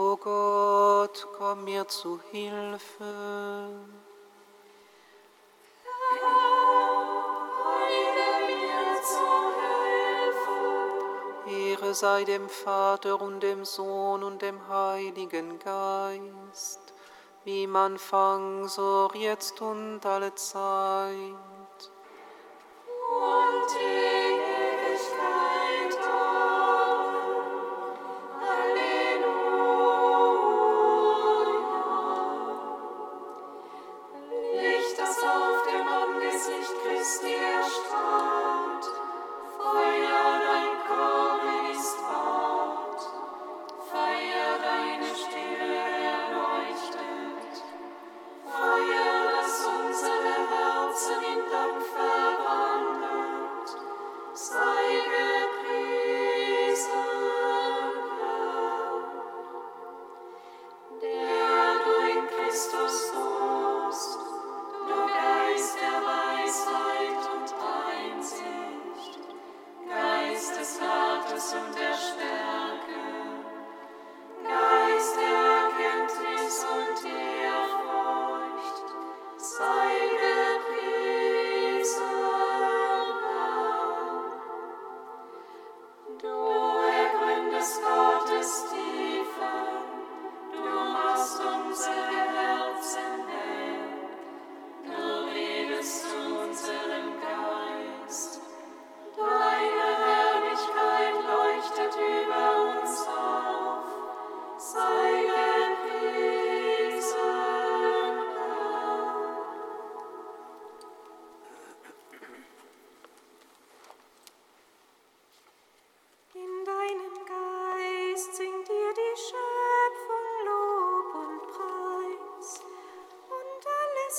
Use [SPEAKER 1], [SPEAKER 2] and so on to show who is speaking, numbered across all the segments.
[SPEAKER 1] O Gott, komm mir zu Hilfe. Ehre sei dem Vater und dem Sohn und dem Heiligen Geist, wie man Anfang, so jetzt und alle Zeit.
[SPEAKER 2] Und
[SPEAKER 3] die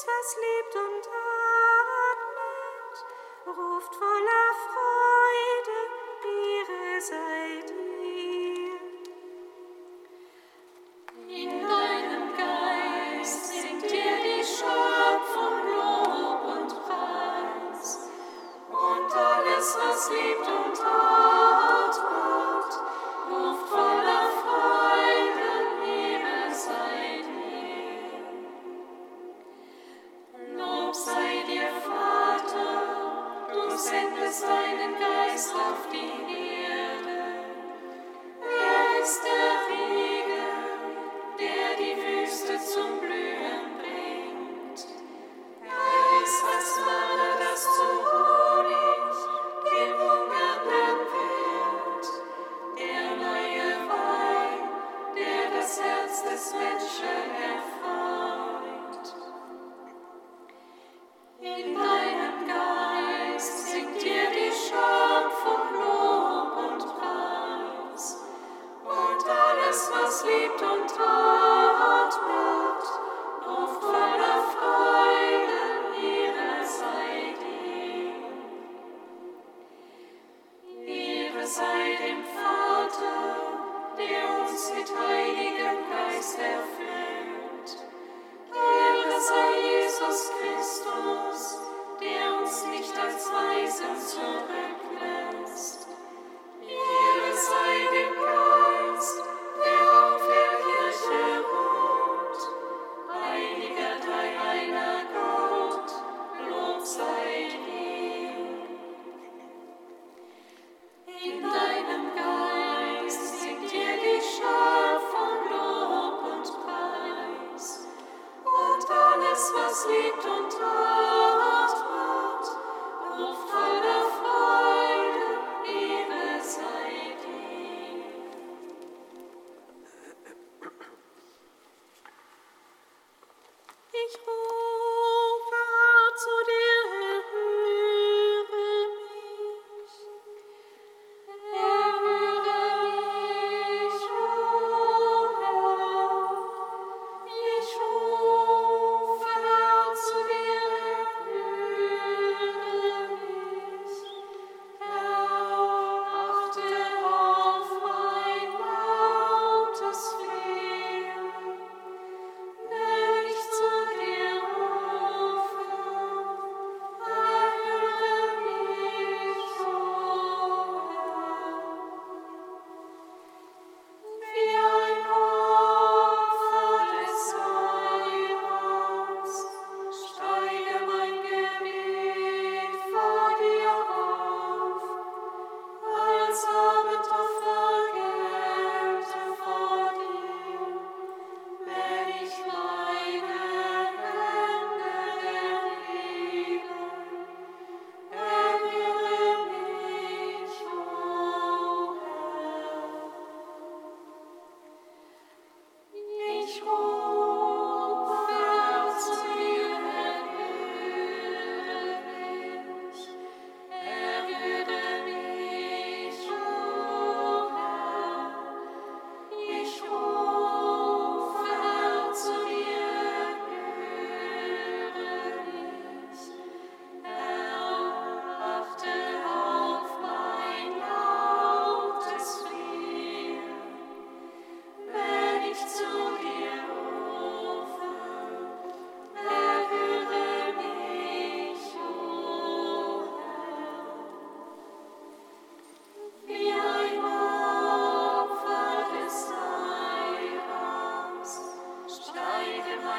[SPEAKER 3] was lebt und atmet, Ruft voller Freude, Ihre Seite.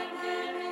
[SPEAKER 3] thy name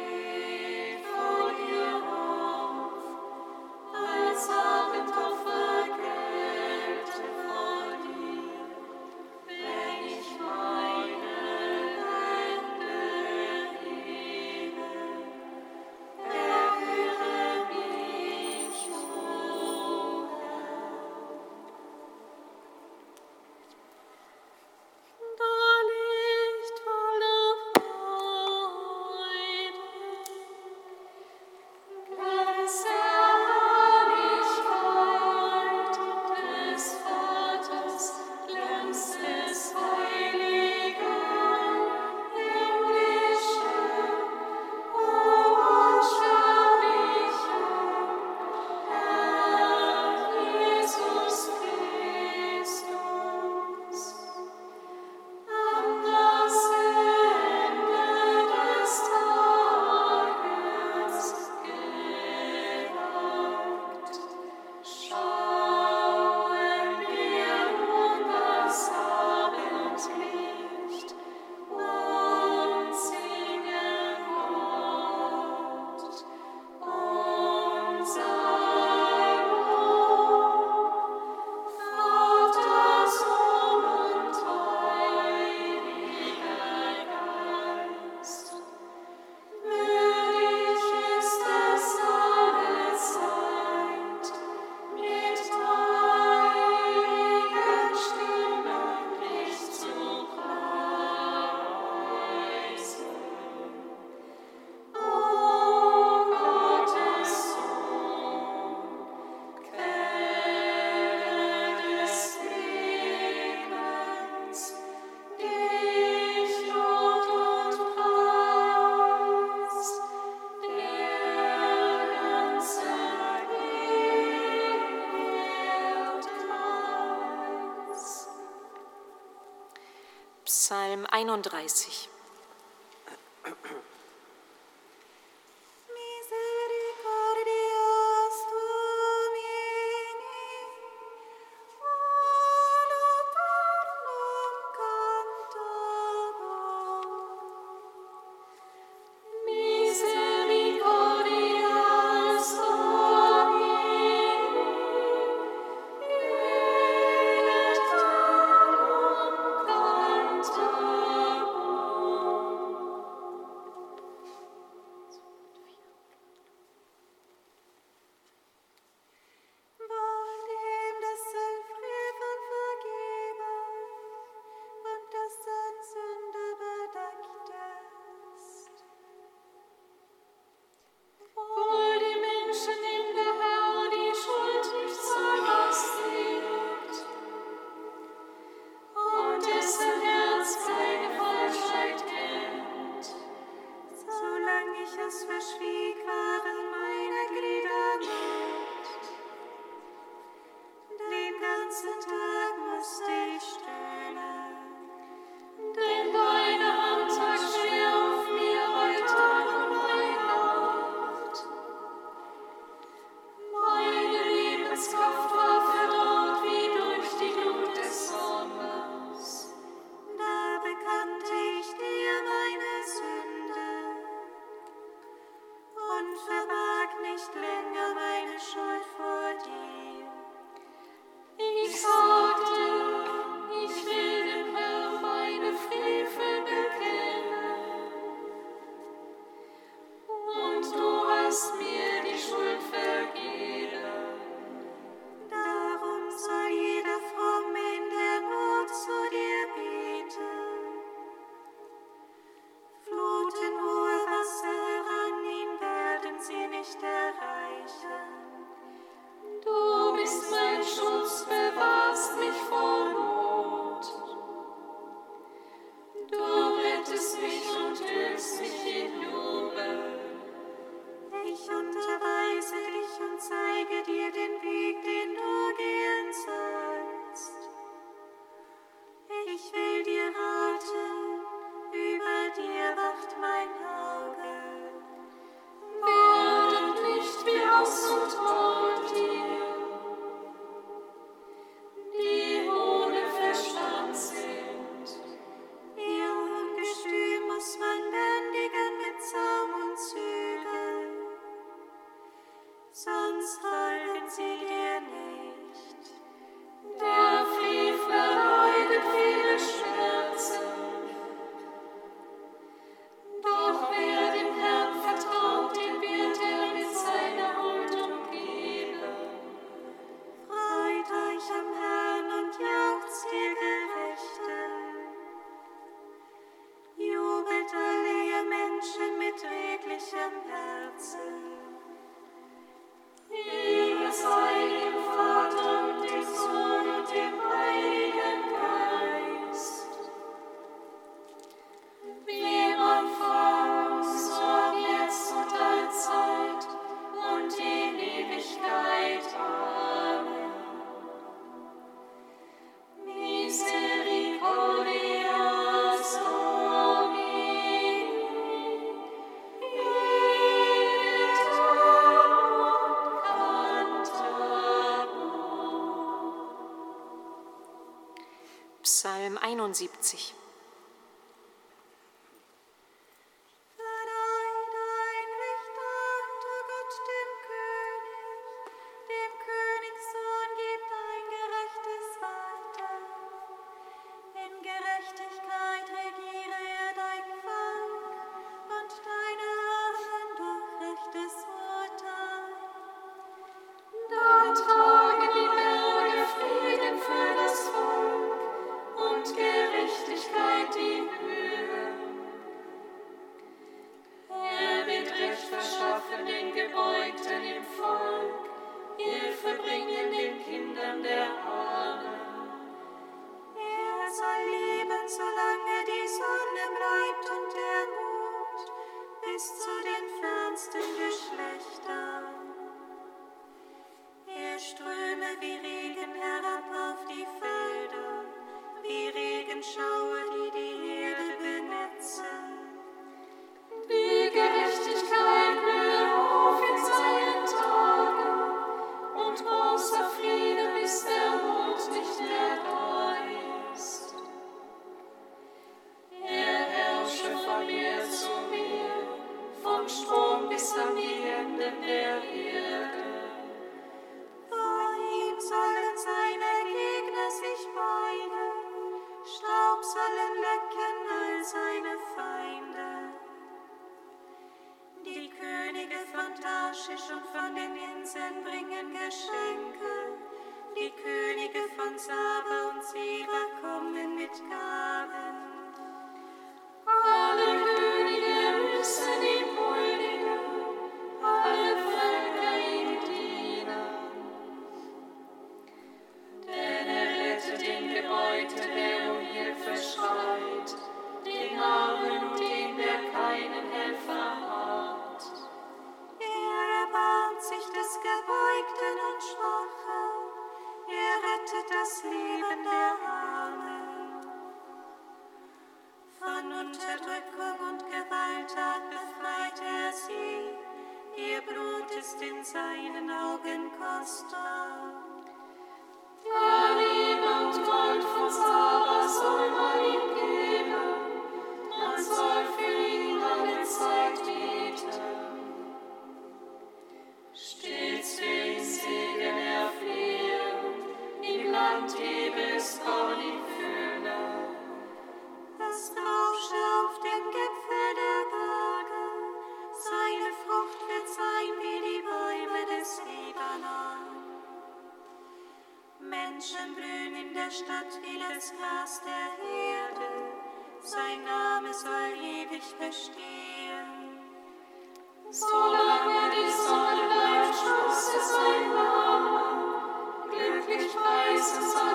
[SPEAKER 4] Psalm 31.
[SPEAKER 5] 75. das
[SPEAKER 3] Leben der
[SPEAKER 5] Armen. Von unter
[SPEAKER 3] places.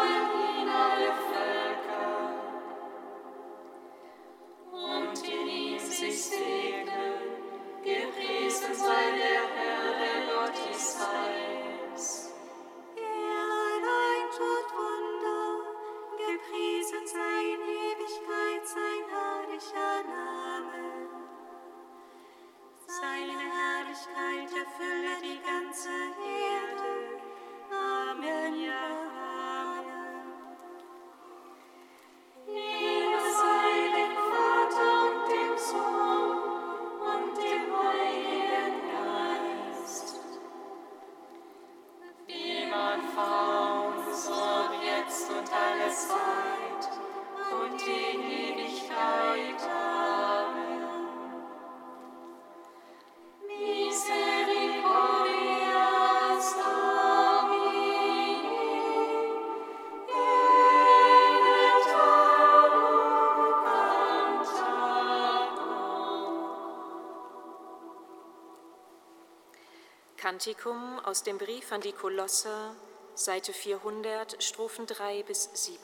[SPEAKER 3] Kantikum aus dem Brief an die Kolosser, Seite 400, Strophen 3 bis 7.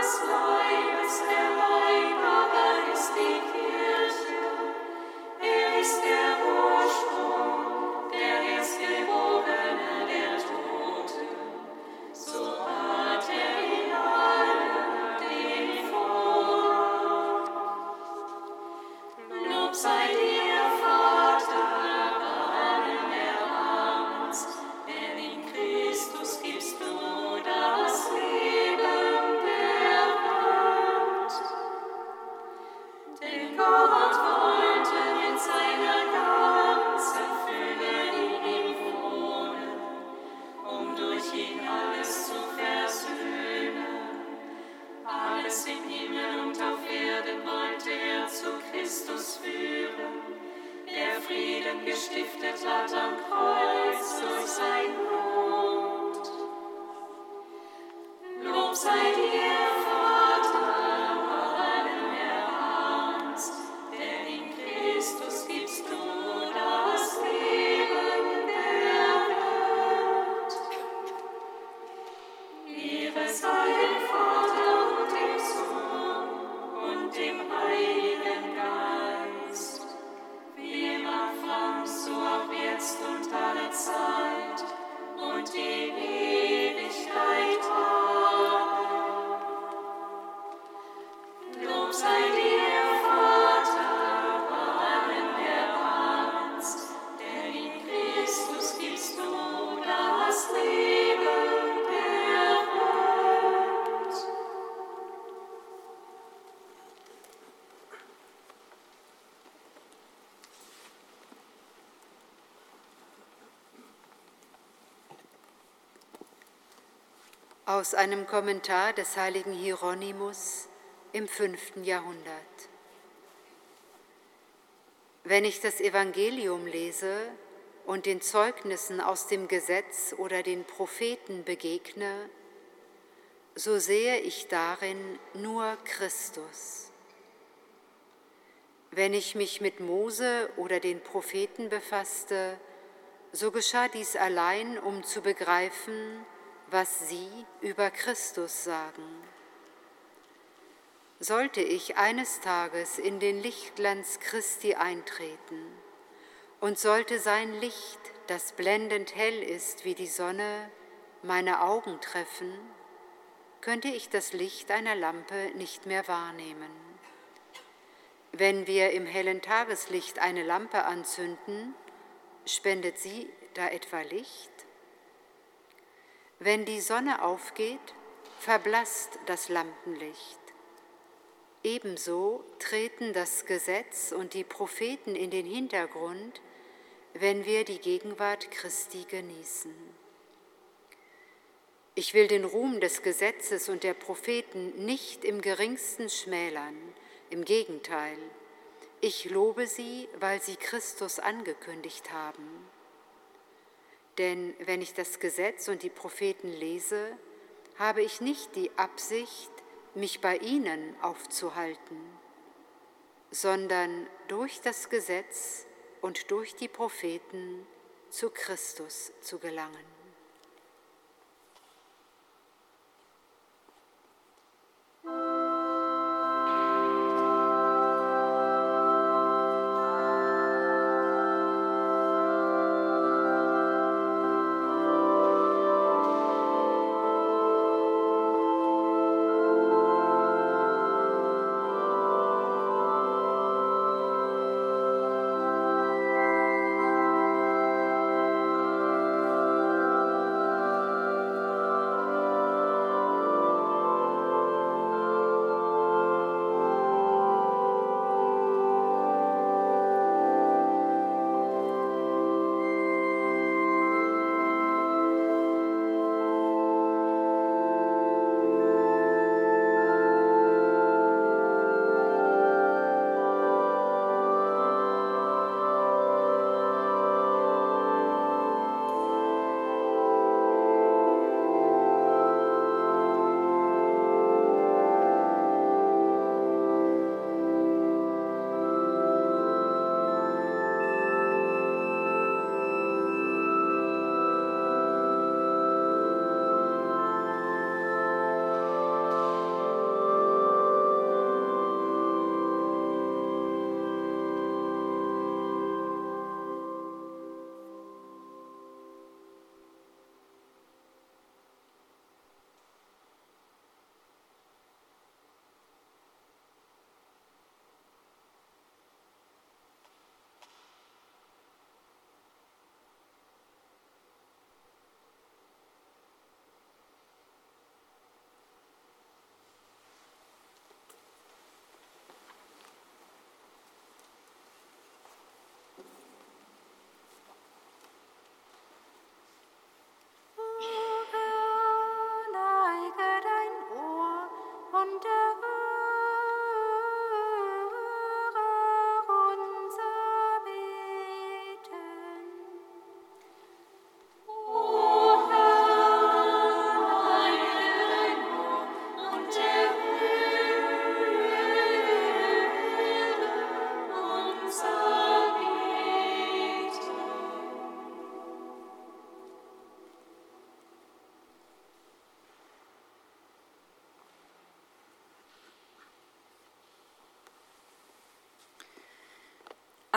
[SPEAKER 6] Der Leib aber ist die Kirche, Er ist der Wohl.
[SPEAKER 7] Aus einem Kommentar des heiligen Hieronymus im fünften Jahrhundert. Wenn ich das Evangelium lese und den Zeugnissen aus dem Gesetz oder den Propheten begegne, so sehe ich darin nur Christus. Wenn ich mich mit Mose oder den Propheten befasste, so geschah dies allein, um zu begreifen, was Sie über Christus sagen. Sollte ich eines Tages in den Lichtglanz Christi eintreten und sollte sein Licht, das blendend hell ist wie die Sonne, meine Augen treffen, könnte ich das Licht einer Lampe nicht mehr wahrnehmen. Wenn wir im hellen Tageslicht eine Lampe anzünden, spendet sie da etwa Licht? Wenn die Sonne aufgeht, verblasst das Lampenlicht. Ebenso treten das Gesetz und die Propheten in den Hintergrund, wenn wir die Gegenwart Christi genießen. Ich will den Ruhm des Gesetzes und der Propheten nicht im geringsten schmälern, im Gegenteil, ich lobe sie, weil sie Christus angekündigt haben. Denn wenn ich das Gesetz und die Propheten lese, habe ich nicht die Absicht, mich bei ihnen aufzuhalten, sondern durch das Gesetz und durch die Propheten zu Christus zu gelangen.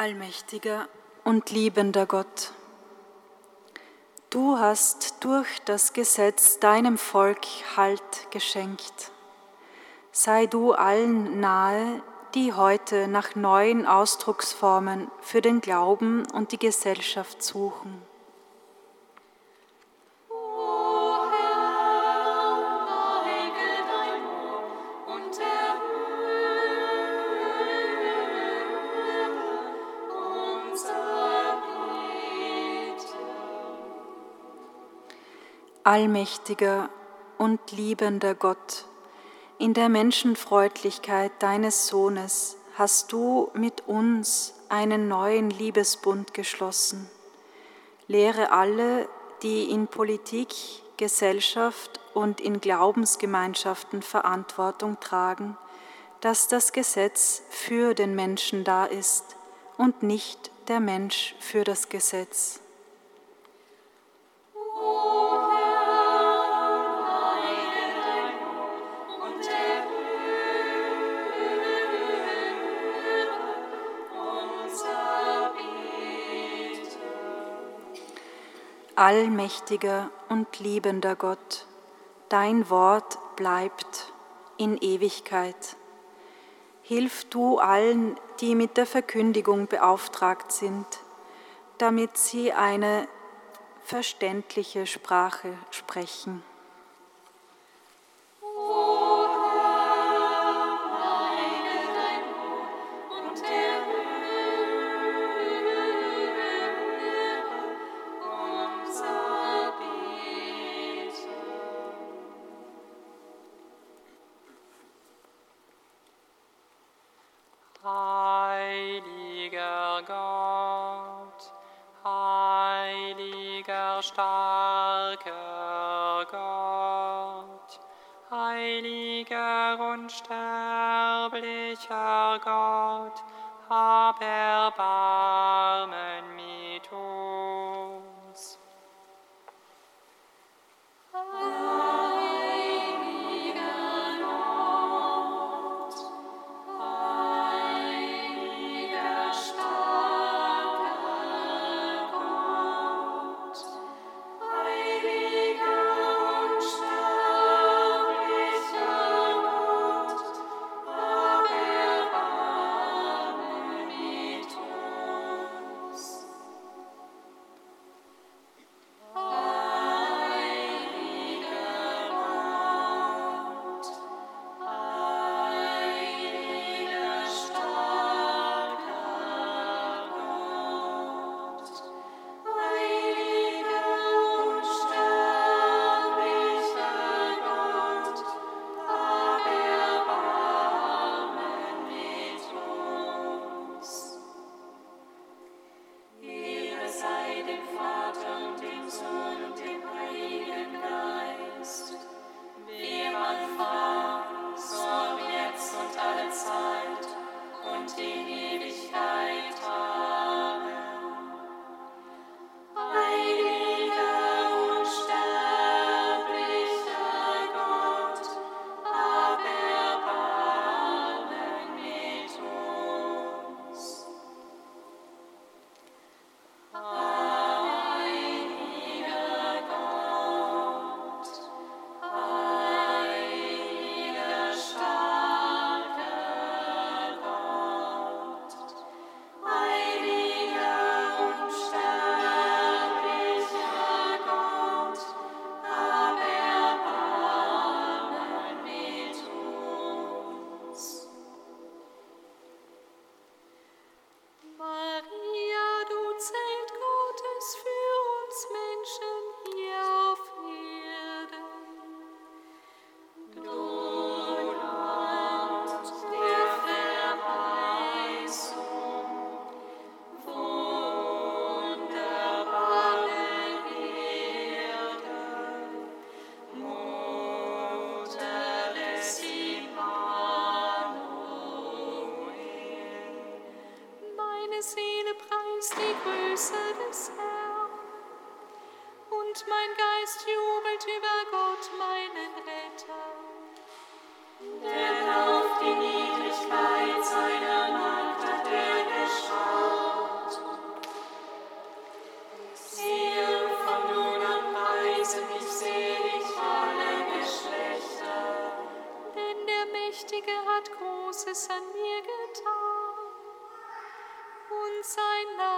[SPEAKER 8] Allmächtiger und liebender Gott, du hast durch das Gesetz deinem Volk Halt geschenkt. Sei du allen nahe, die heute nach neuen Ausdrucksformen für den Glauben und die Gesellschaft suchen. Allmächtiger und liebender Gott, in der Menschenfreundlichkeit deines Sohnes hast du mit uns einen neuen Liebesbund geschlossen. Lehre alle, die in Politik, Gesellschaft und in Glaubensgemeinschaften Verantwortung tragen, dass das Gesetz für den Menschen da ist und nicht der Mensch für das Gesetz.
[SPEAKER 9] O
[SPEAKER 8] Allmächtiger und liebender Gott, dein Wort bleibt in Ewigkeit. Hilf du allen, die mit der Verkündigung beauftragt sind, damit sie eine verständliche Sprache sprechen.
[SPEAKER 3] Gott, heiliger starker Gott, heiliger unsterblicher Gott, hab Erbarmen es an mir getan und sein Name.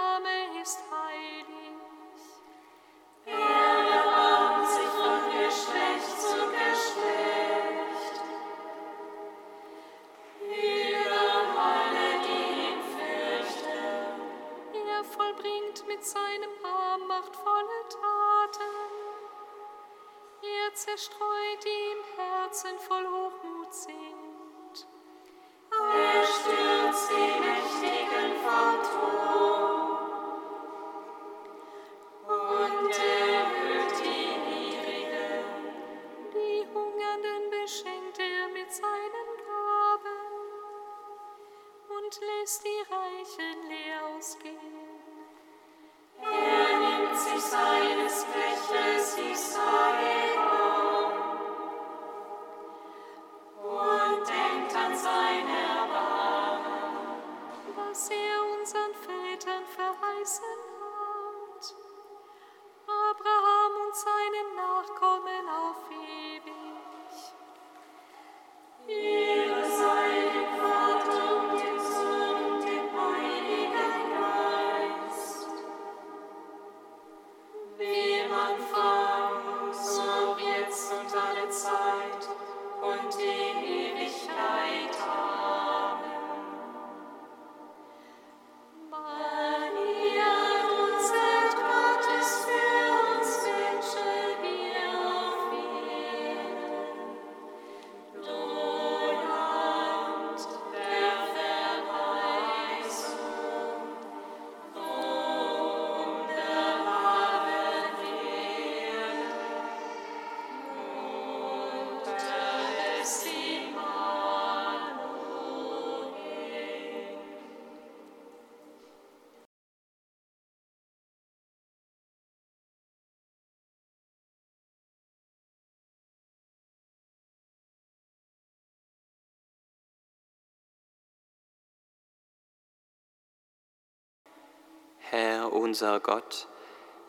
[SPEAKER 10] unser Gott,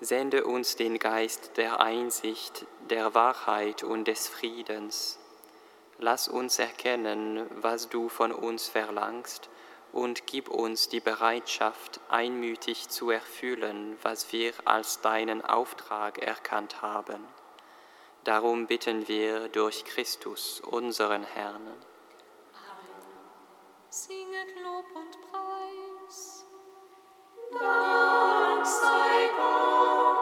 [SPEAKER 10] sende uns den Geist der Einsicht, der Wahrheit und des Friedens. Lass uns erkennen, was du von uns verlangst, und gib uns die Bereitschaft, einmütig zu erfüllen, was wir als deinen Auftrag erkannt haben. Darum bitten wir durch Christus, unseren Herrn. Amen.
[SPEAKER 3] Singet Lob und Preis. Thanks I go.